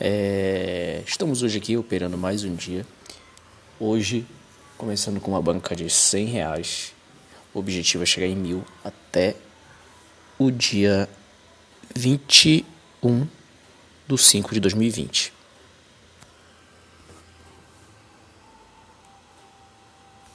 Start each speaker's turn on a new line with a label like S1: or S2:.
S1: É, estamos hoje aqui operando mais um dia. Hoje, começando com uma banca de 100 reais. O objetivo é chegar em mil até o dia 21 de 5 de 2020.